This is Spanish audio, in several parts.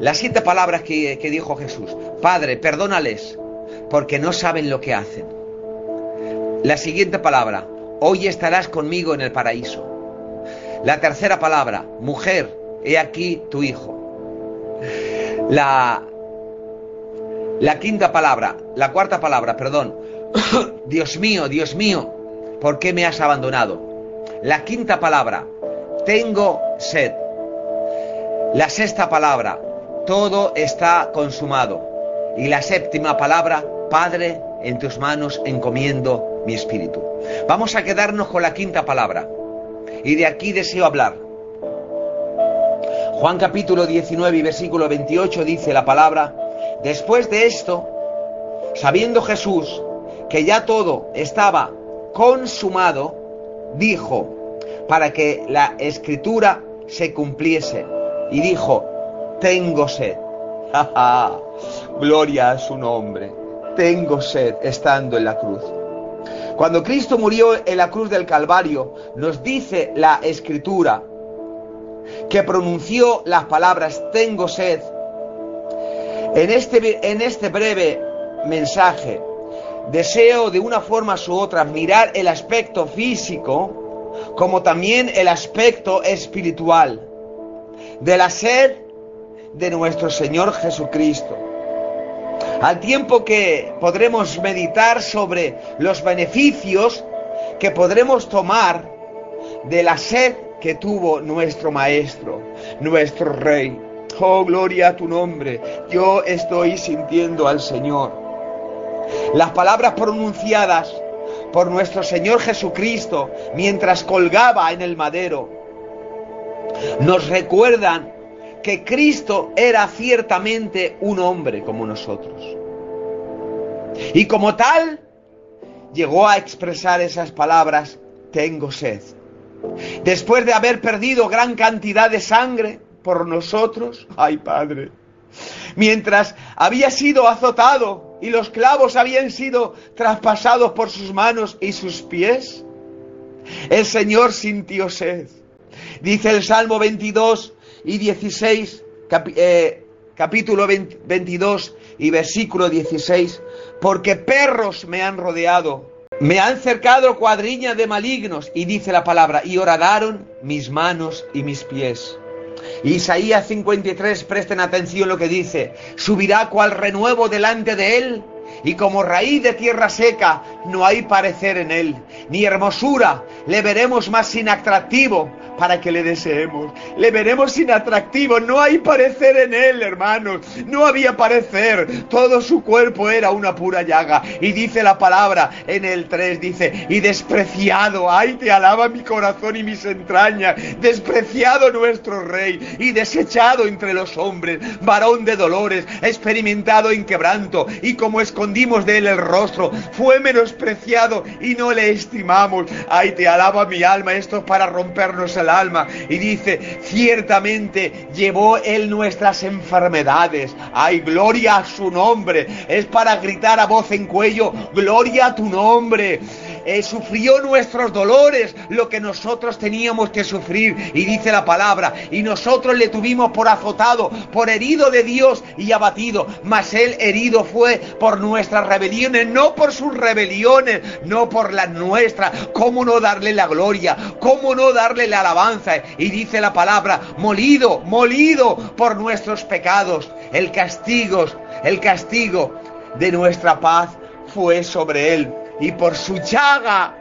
Las siete palabras que, dijo Jesús. Padre, perdónales, porque no saben lo que hacen. La siguiente palabra, hoy estarás conmigo en el paraíso. La tercera palabra, mujer, he aquí tu hijo. La quinta palabra, la cuarta palabra, perdón, Dios mío, Dios mío, ¿por qué me has abandonado? La quinta palabra, tengo sed. La sexta palabra, todo está consumado. Y la séptima palabra, Padre, en tus manos encomiendo mi espíritu. Vamos a quedarnos con la quinta palabra. Y de aquí deseo hablar. Juan capítulo 19 y versículo 28 dice la palabra, después de esto, sabiendo Jesús que ya todo estaba consumado, dijo, para que la escritura se cumpliese, y dijo, tengo sed. Gloria a su nombre. Tengo sed estando en la cruz. Cuando Cristo murió en la cruz del Calvario, nos dice la escritura que pronunció las palabras tengo sed. En este, en este breve mensaje deseo de una forma u otra mirar el aspecto físico como también el aspecto espiritual de la sed de nuestro Señor Jesucristo. Al tiempo que podremos meditar sobre los beneficios que podremos tomar de la sed que tuvo nuestro Maestro, nuestro Rey. Oh, gloria a tu nombre. Yo estoy sintiendo al Señor. Las palabras pronunciadas por nuestro Señor Jesucristo mientras colgaba en el madero nos recuerdan que Cristo era ciertamente un hombre como nosotros. Y como tal, llegó a expresar esas palabras, tengo sed. Después de haber perdido gran cantidad de sangre por nosotros, ay Padre, mientras había sido azotado y los clavos habían sido traspasados por sus manos y sus pies, el Señor sintió sed. Dice el Salmo 22 y 16, eh, capítulo 22 y versículo 16, porque perros me han rodeado, me han cercado cuadrilla de malignos, y dice la palabra, y horadaron mis manos y mis pies. Isaías 53, presten atención lo que dice, subirá cual renuevo delante de él, y como raíz de tierra seca no hay parecer en él, ni hermosura, le veremos más inatractivo, para que le deseemos. Le veremos sin atractivo, no hay parecer en él, hermanos, no había parecer, todo su cuerpo era una pura llaga. Y dice la palabra en el 3, dice, y despreciado, ay, te alaba mi corazón y mis entrañas, despreciado nuestro rey y desechado entre los hombres, varón de dolores, experimentado en quebranto, y como escondimos de él el rostro, fue menospreciado y no le estimamos. Ay, te alaba mi alma, esto es para rompernos alma y dice, ciertamente llevó él nuestras enfermedades. Ay, gloria a su nombre. Es para gritar a voz en cuello, gloria a tu nombre. Eh, sufrió nuestros dolores, lo que nosotros teníamos que sufrir. Y dice la palabra, y nosotros le tuvimos por azotado, por herido de Dios y abatido. Mas él herido fue por nuestras rebeliones, no por sus rebeliones, no por las nuestras. ¿Cómo no darle la gloria? ¿Cómo no darle la alabanza? Y dice la palabra, molido, molido por nuestros pecados. El castigo, el castigo de nuestra paz fue sobre él y por su llaga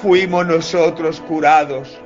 fuimos nosotros curados.